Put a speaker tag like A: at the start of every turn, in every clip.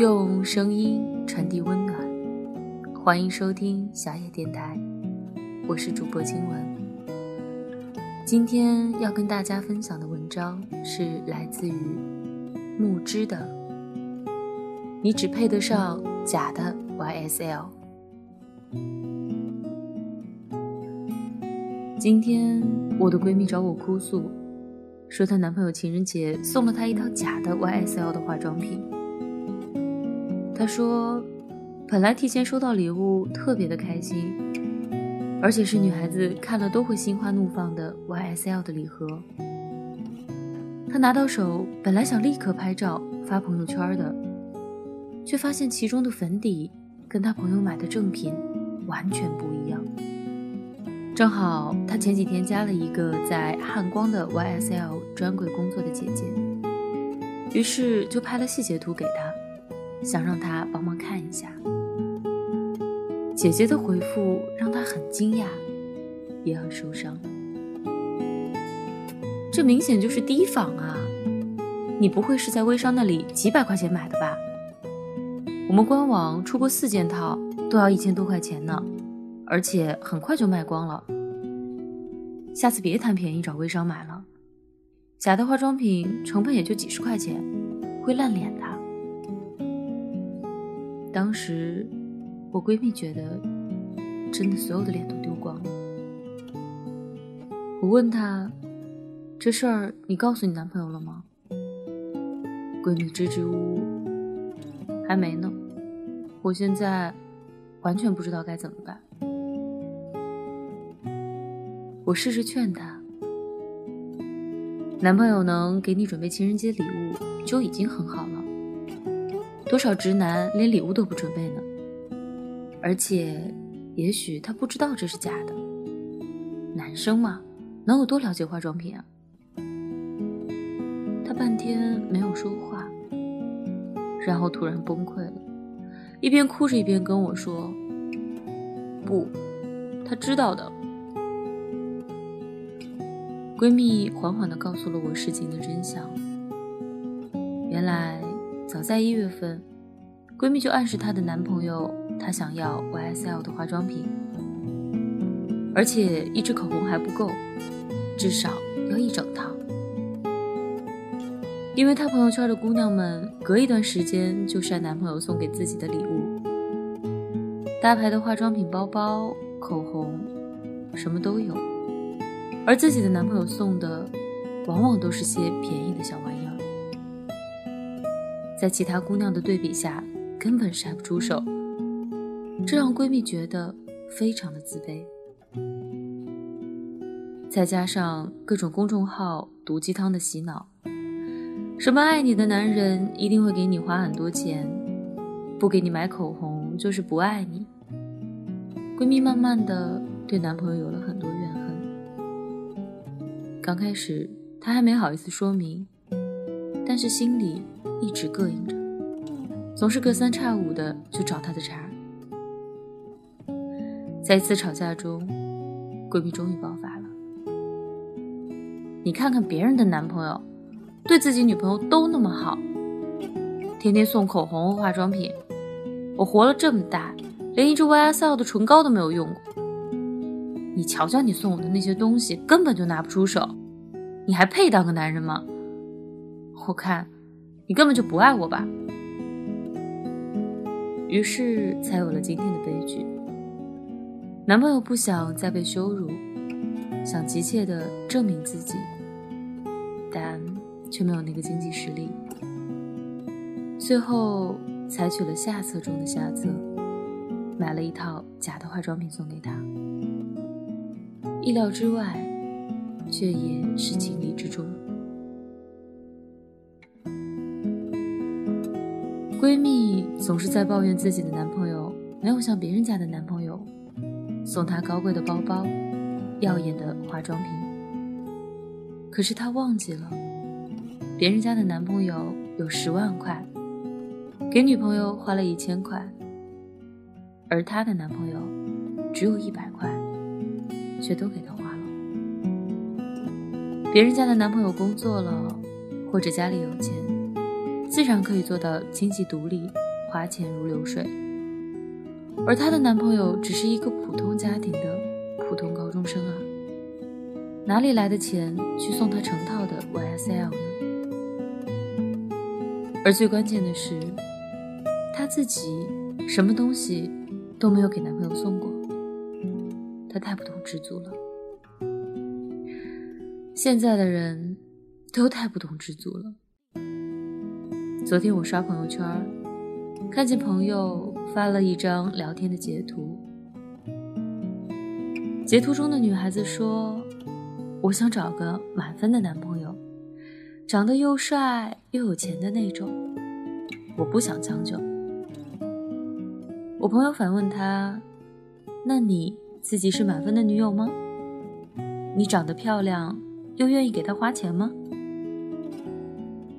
A: 用声音传递温暖，欢迎收听小野电台，我是主播金文。今天要跟大家分享的文章是来自于木之的《你只配得上假的 YSL》。今天我的闺蜜找我哭诉，说她男朋友情人节送了她一套假的 YSL 的化妆品。她说，本来提前收到礼物特别的开心，而且是女孩子看了都会心花怒放的 YSL 的礼盒。她拿到手，本来想立刻拍照发朋友圈的，却发现其中的粉底跟她朋友买的正品完全不一样。正好他前几天加了一个在汉光的 YSL 专柜工作的姐姐，于是就拍了细节图给她，想让他帮忙看一下。姐姐的回复让他很惊讶，也很受伤。这明显就是低仿啊！你不会是在微商那里几百块钱买的吧？我们官网出过四件套，都要一千多块钱呢。而且很快就卖光了。下次别贪便宜找微商买了，假的化妆品成本也就几十块钱，会烂脸的。当时我闺蜜觉得，真的所有的脸都丢光了。我问她，这事儿你告诉你男朋友了吗？闺蜜支支吾吾，还没呢。我现在完全不知道该怎么办。我试着劝他，男朋友能给你准备情人节礼物就已经很好了。多少直男连礼物都不准备呢？而且，也许他不知道这是假的。男生嘛，能有多了解化妆品啊？他半天没有说话，然后突然崩溃了，一边哭着一边跟我说：“不，他知道的。”闺蜜缓缓地告诉了我事情的真相。原来，早在一月份，闺蜜就暗示她的男朋友，她想要 YSL 的化妆品，而且一支口红还不够，至少要一整套。因为她朋友圈的姑娘们隔一段时间就晒男朋友送给自己的礼物，大牌的化妆品、包包、口红，什么都有。而自己的男朋友送的，往往都是些便宜的小玩意，在其他姑娘的对比下，根本晒不出手，这让闺蜜觉得非常的自卑。再加上各种公众号毒鸡汤的洗脑，什么爱你的男人一定会给你花很多钱，不给你买口红就是不爱你。闺蜜慢慢的对男朋友有了很多怨恨。刚开始，她还没好意思说明，但是心里一直膈应着，总是隔三差五的就找他的茬。在一次吵架中，闺蜜终于爆发了：“你看看别人的男朋友，对自己女朋友都那么好，天天送口红和化妆品，我活了这么大，连一支 YSL 的唇膏都没有用过。”你瞧瞧，你送我的那些东西根本就拿不出手，你还配当个男人吗？我看，你根本就不爱我吧。于是才有了今天的悲剧。男朋友不想再被羞辱，想急切的证明自己，但却没有那个经济实力。最后采取了下策中的下策，买了一套假的化妆品送给他。意料之外，却也是情理之中。闺蜜总是在抱怨自己的男朋友没有像别人家的男朋友送她高贵的包包、耀眼的化妆品。可是她忘记了，别人家的男朋友有十万块，给女朋友花了一千块，而她的男朋友只有一百块。却都给她花了。别人家的男朋友工作了，或者家里有钱，自然可以做到经济独立，花钱如流水，而她的男朋友只是一个普通家庭的普通高中生啊，哪里来的钱去送她成套的 YSL 呢？而最关键的是，她自己什么东西都没有给男朋友送过，她太不懂知足了。现在的人都太不懂知足了。昨天我刷朋友圈，看见朋友发了一张聊天的截图，截图中的女孩子说：“我想找个满分的男朋友。”长得又帅又有钱的那种，我不想将就。我朋友反问他：“那你自己是满分的女友吗？你长得漂亮，又愿意给他花钱吗？”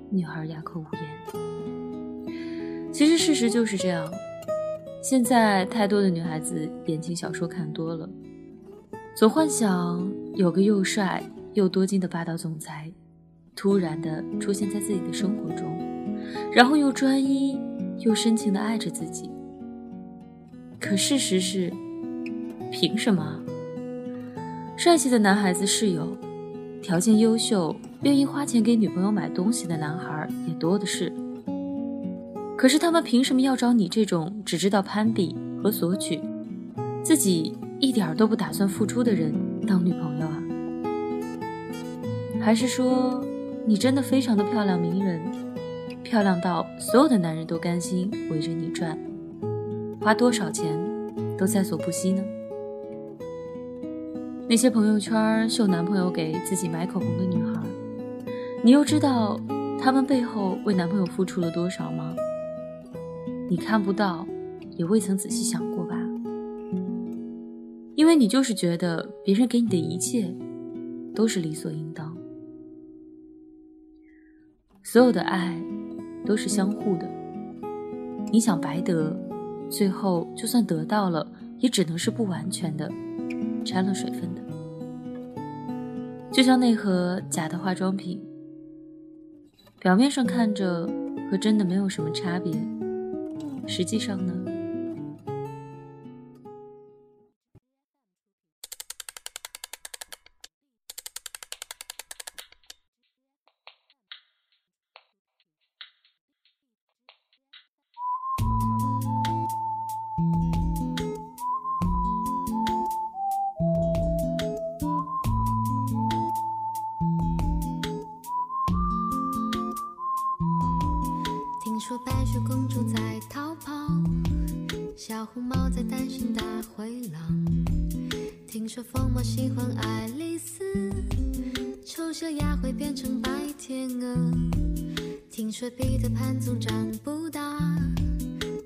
A: 女孩哑口无言。其实事实就是这样，现在太多的女孩子言情小说看多了，总幻想有个又帅又多金的霸道总裁。突然的出现在自己的生活中，然后又专一又深情的爱着自己。可事实是，凭什么？帅气的男孩子是有，条件优秀、愿意花钱给女朋友买东西的男孩也多的是。可是他们凭什么要找你这种只知道攀比和索取，自己一点都不打算付出的人当女朋友啊？还是说？你真的非常的漂亮，迷人，漂亮到所有的男人都甘心围着你转，花多少钱都在所不惜呢？那些朋友圈秀男朋友给自己买口红的女孩，你又知道她们背后为男朋友付出了多少吗？你看不到，也未曾仔细想过吧？因为你就是觉得别人给你的一切都是理所应当。所有的爱都是相互的，你想白得，最后就算得到了，也只能是不完全的，掺了水分的。就像那盒假的化妆品，表面上看着和真的没有什么差别，实际上呢？
B: 听说白雪公主在逃小红帽在担心大灰狼。听说疯帽喜欢爱丽丝，丑小鸭会变成白天鹅。听说彼得潘总长不大，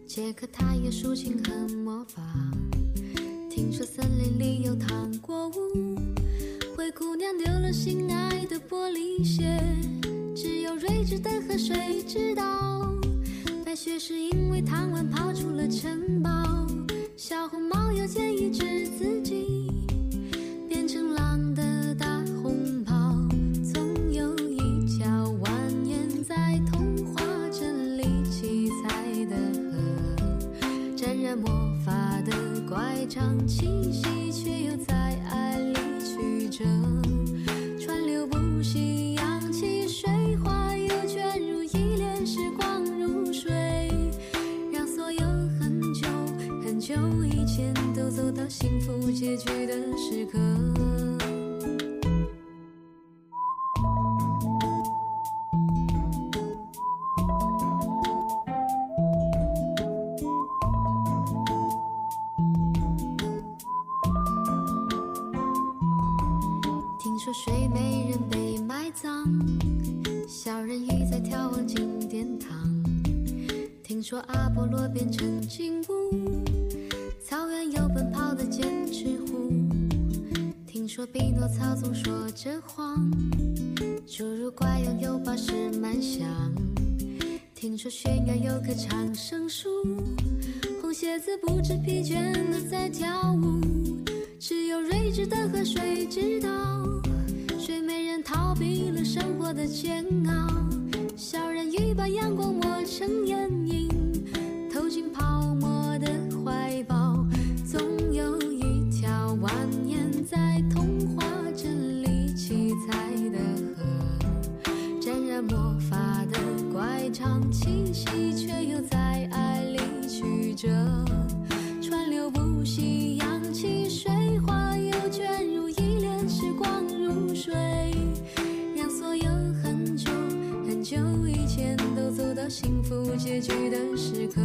B: 杰克他有竖琴和魔法。听说森林里有糖果屋，灰姑娘丢了心爱的玻璃鞋，只有睿智的河水知道。白雪是因为贪玩跑出了城堡，小红帽要见一只自己有以前都走到幸福结局的时刻。听说睡美人被埋葬，小人鱼在眺望金殿堂。听说阿波罗变成金乌。草原有奔跑的剑齿虎，听说匹诺曹总说着谎，侏儒怪拥有宝石满箱，听说悬崖有棵长生树，红鞋子不知疲倦的在跳舞，只有睿智的河水知道，睡美人逃避了生活的煎熬，小人鱼把阳光抹成眼影
A: 投进泡沫的怀抱总有一条蜿蜒在童话镇里七彩的河。
B: 沾染
A: 魔法的乖张气息却又在爱里曲折。川流不息扬起水花又卷入一帘时光入水。走到幸福结局的时刻，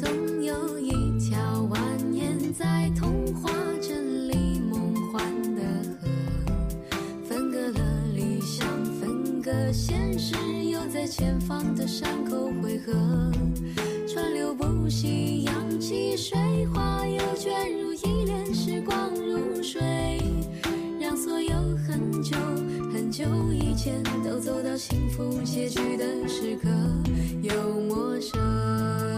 A: 总有一条蜿蜒在童话镇里梦幻的河，分隔了理想，分隔现实，又在前方的山口汇合。川流不息，久以前都走到幸福结局的时刻，又陌生。